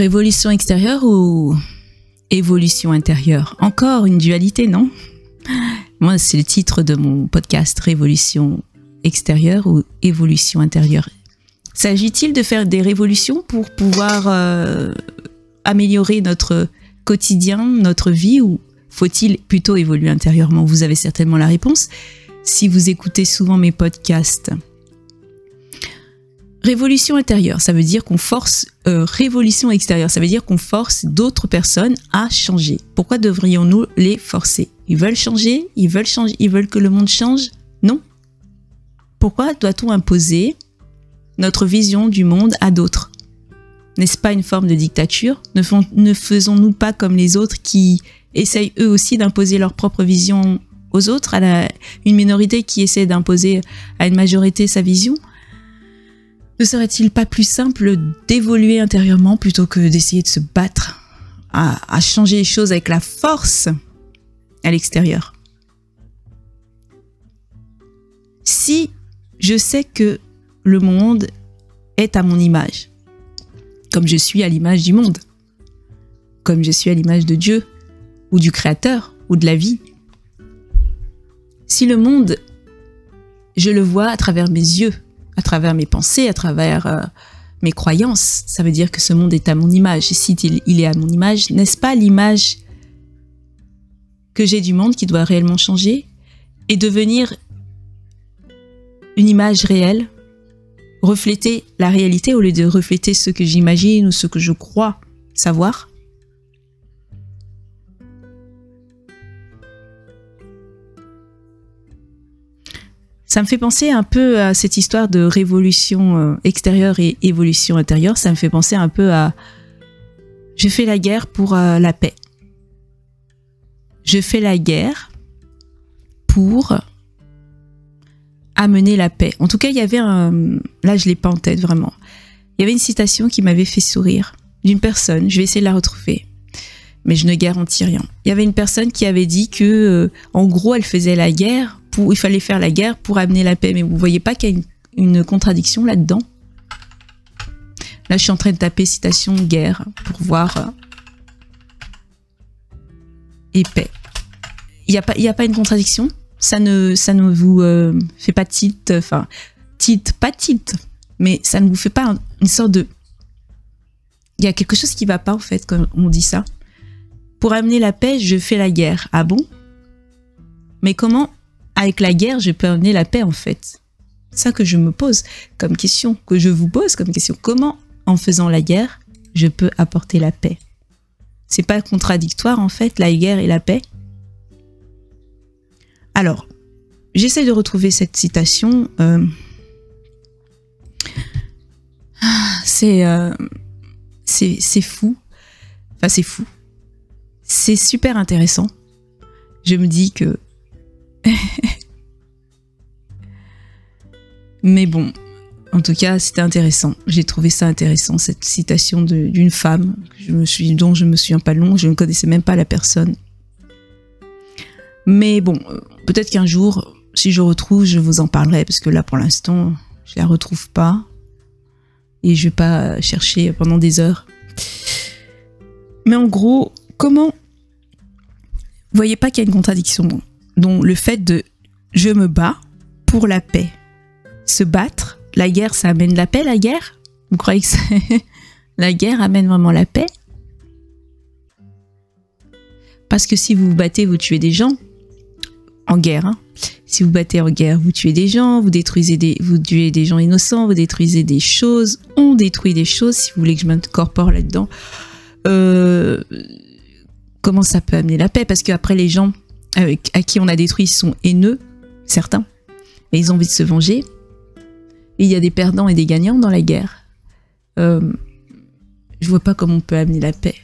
Révolution extérieure ou évolution intérieure? Encore une dualité, non? Moi, c'est le titre de mon podcast, Révolution extérieure ou évolution intérieure. S'agit-il de faire des révolutions pour pouvoir euh, améliorer notre quotidien, notre vie, ou faut-il plutôt évoluer intérieurement? Vous avez certainement la réponse si vous écoutez souvent mes podcasts. Révolution intérieure, ça veut dire qu'on force, euh, révolution extérieure, ça veut dire qu'on force d'autres personnes à changer. Pourquoi devrions-nous les forcer? Ils veulent changer, ils veulent changer, ils veulent que le monde change? Non. Pourquoi doit-on imposer notre vision du monde à d'autres? N'est-ce pas une forme de dictature? Ne, faisons-nous pas comme les autres qui essayent eux aussi d'imposer leur propre vision aux autres, à une minorité qui essaie d'imposer à une majorité sa vision? Ne serait-il pas plus simple d'évoluer intérieurement plutôt que d'essayer de se battre à, changer les choses avec la force à l'extérieur? Si je sais que le monde est à mon image, comme je suis à l'image du monde, comme je suis à l'image de Dieu, ou du Créateur, ou de la vie, si le monde, je le vois à travers mes yeux, à travers mes pensées, à travers euh, mes croyances. Ça veut dire que ce monde est à mon image. Et si il est à mon image, n'est-ce pas l'image que j'ai du monde qui doit réellement changer et devenir une image réelle, refléter la réalité au lieu de refléter ce que j'imagine ou ce que je crois savoir? Ça me fait penser un peu à cette histoire de révolution euh, extérieure et évolution intérieure. Ça me fait penser un peu à je fais la guerre pour euh, la paix. Je fais la guerre pour amener la paix. En tout cas, il y avait un... Là, je l'ai pas en tête vraiment. Il y avait une citation qui m'avait fait sourire d'une personne. Je vais essayer de la retrouver. Mais je ne garantis rien. Il y avait une personne qui avait dit que, euh, en gros, elle faisait la guerre il fallait faire la guerre pour amener la paix. Mais vous voyez pas qu'il y a une, contradiction là-dedans? Là, je suis en train de taper citation guerre pour voir euh, et paix. Il n'y a, pas, a pas une contradiction? Ça ne, ça vous euh, fait pas tilt, enfin, tilt, pas tilt, mais ça ne vous fait pas une sorte de... Il y a quelque chose qui va pas, en fait, quand on dit ça. Pour amener la paix, je fais la guerre. Ah bon? Mais comment avec la guerre, je peux amener la paix en fait. Ça que je me pose comme question, que je vous pose comme question. Comment, en faisant la guerre, je peux apporter la paix? C'est pas contradictoire en fait, la guerre et la paix? Alors, j'essaie de retrouver cette citation. Euh, euh, c'est c'est fou. Enfin, c'est fou. C'est super intéressant. Je me dis que Mais bon, en tout cas, c'était intéressant. J'ai trouvé ça intéressant, cette citation d'une femme dont je me souviens pas long, je ne connaissais même pas la personne. Mais bon, peut-être qu'un jour, si je retrouve, je vous en parlerai, parce que là, pour l'instant, je la retrouve pas. Et je vais pas chercher pendant des heures. Mais en gros, comment... Vous voyez pas qu'il y a une contradiction dont le fait de je me bats pour la paix. Se battre, la guerre, ça amène la paix, la guerre? Vous croyez que la guerre amène vraiment la paix? Parce que si vous vous battez, vous tuez des gens en guerre. Hein. Si vous battez en guerre, vous tuez des gens, vous détruisez des, vous tuez des gens innocents, vous détruisez des choses, on détruit des choses. Si vous voulez que je m'incorpore là-dedans, euh, comment ça peut amener la paix? Parce qu'après les gens à qui on a détruit sont haineux, certains, et ils ont envie de se venger. Il y a des perdants et des gagnants dans la guerre. Euh, je vois pas comment on peut amener la paix.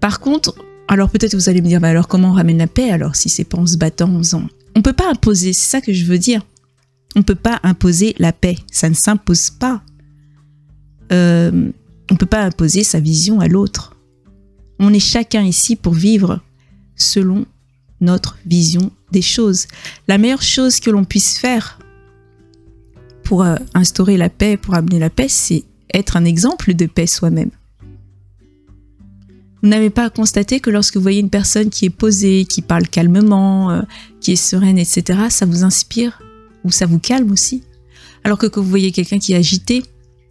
Par contre, alors peut-être vous allez me dire, bah alors comment on ramène la paix alors si c'est pas en se battant, en faisant? On peut pas imposer, c'est ça que je veux dire. On peut pas imposer la paix, ça ne s'impose pas. Euh, on peut pas imposer sa vision à l'autre. On est chacun ici pour vivre selon notre vision des choses. La meilleure chose que l'on puisse faire pour euh, instaurer la paix, pour amener la paix, c'est être un exemple de paix soi-même. Vous n'avez pas constaté que lorsque vous voyez une personne qui est posée, qui parle calmement, euh, qui est sereine, etc., ça vous inspire ou ça vous calme aussi Alors que quand vous voyez quelqu'un qui est agité,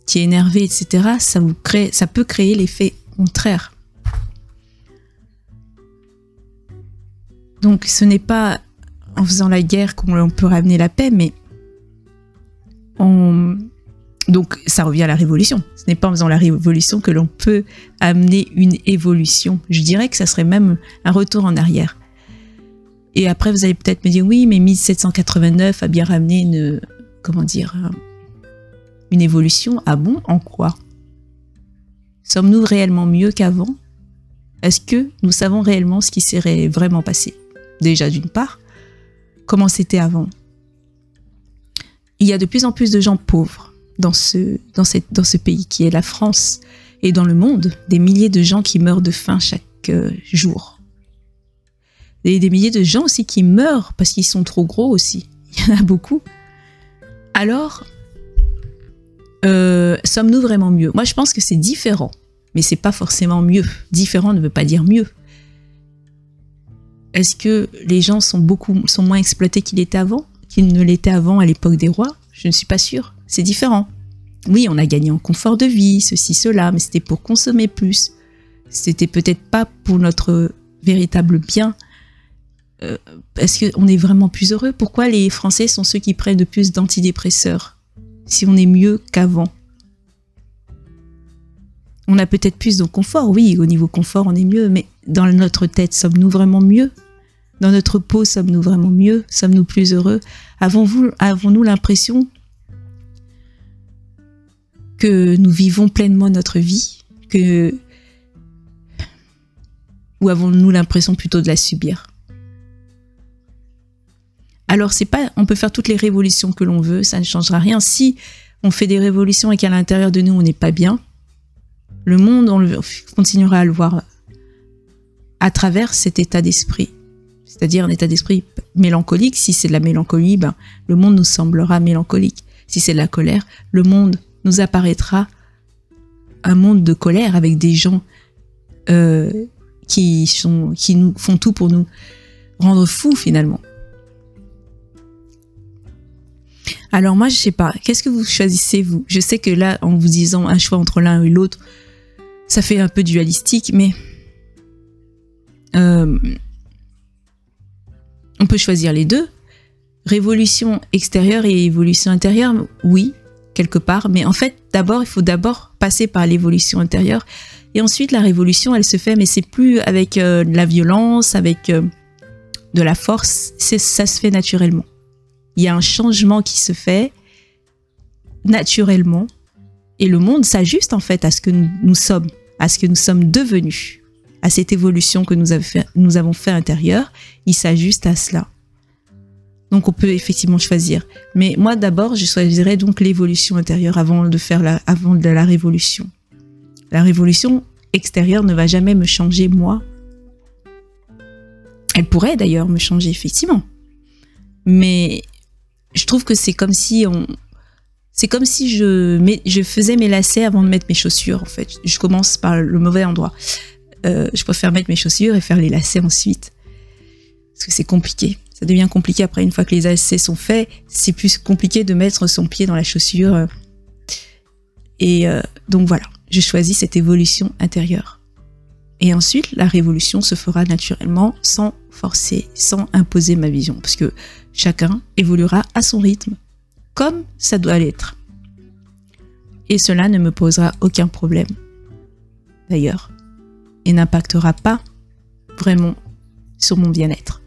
qui est énervé, etc., ça peut créer l'effet contraire. Donc ce n'est pas en faisant la guerre qu'on peut ramener la paix, mais on... donc ça revient à la révolution. Ce n'est pas en faisant la révolution que l'on peut amener une évolution. Je dirais que ça serait même un retour en arrière. Et après, vous allez peut-être me dire, oui, mais 1789 a bien ramené une, comment dire, une évolution. Ah bon En quoi? Sommes-nous réellement mieux qu'avant? Est-ce que nous savons réellement ce qui serait vraiment passé? Déjà d'une part, comment c'était avant. Il y a de plus en plus de gens pauvres dans ce, pays qui est la France et dans le monde, des milliers de gens qui meurent de faim chaque euh, jour. Et des milliers de gens aussi qui meurent parce qu'ils sont trop gros aussi. Il y en a beaucoup. Alors, euh, sommes-nous vraiment mieux? Moi, je pense que c'est différent, mais c'est pas forcément mieux. Différent ne veut pas dire mieux. Est-ce que les gens sont beaucoup moins exploités qu'ils avant, qu'ils ne l'étaient avant à l'époque des rois? Je ne suis pas sûre. C'est différent. Oui, on a gagné en confort de vie, ceci, cela, mais c'était pour consommer plus. C'était peut-être pas pour notre véritable bien. Euh, est-ce qu'on est vraiment plus heureux? Pourquoi les Français sont ceux qui prennent de plus d'antidépresseurs si on est mieux qu'avant? On a peut-être plus de confort, oui, au niveau confort on est mieux, mais dans notre tête, sommes-nous vraiment mieux? Dans notre peau, sommes-nous vraiment mieux? Sommes-nous plus heureux? Avons-nous l'impression que nous vivons pleinement notre vie? Ou avons-nous l'impression plutôt de la subir? Alors, c'est pas, on peut faire toutes les révolutions que l'on veut, ça ne changera rien. Si on fait des révolutions et qu'à l'intérieur de nous, on n'est pas bien, le monde, on continuera à le voir à travers cet état d'esprit c'est-à-dire un état d'esprit mélancolique. Si c'est de la mélancolie, ben, le monde nous semblera mélancolique. Si c'est de la colère, le monde nous apparaîtra un monde de colère avec des gens euh, qui, sont, qui nous font tout pour nous rendre fous finalement. Alors moi, je sais pas, qu'est-ce que vous choisissez vous? Je sais que là, en vous disant un choix entre l'un et l'autre, ça fait un peu dualistique, mais euh, on peut choisir les deux. Révolution extérieure et évolution intérieure, oui, quelque part. Mais en fait, d'abord, il faut d'abord passer par l'évolution intérieure. Et ensuite, la révolution, elle se fait, mais c'est plus avec euh, de la violence, avec euh, de la force. Ça se fait naturellement. Il y a un changement qui se fait naturellement. Et le monde s'ajuste en fait à ce que nous, sommes, à ce que nous sommes devenus à cette évolution que nous, avons fait, intérieure, il s'ajuste à cela. Donc on peut effectivement choisir. Mais moi d'abord, je choisirais donc l'évolution intérieure avant de faire la, révolution. La révolution extérieure ne va jamais me changer moi. Elle pourrait d'ailleurs me changer effectivement. Mais je trouve que c'est comme si on, c'est comme si je, je faisais mes lacets avant de mettre mes chaussures en fait. Je commence par le mauvais endroit. Euh, je préfère mettre mes chaussures et faire les lacets ensuite. Parce que c'est compliqué. Ça devient compliqué après, une fois que les lacets sont faits, c'est plus compliqué de mettre son pied dans la chaussure. Et euh, donc voilà, je choisis cette évolution intérieure. Et ensuite, la révolution se fera naturellement sans forcer, sans imposer ma vision, parce que chacun évoluera à son rythme, comme ça doit l'être. Et cela ne me posera aucun problème. D'ailleurs, et n'impactera pas vraiment sur mon bien-être.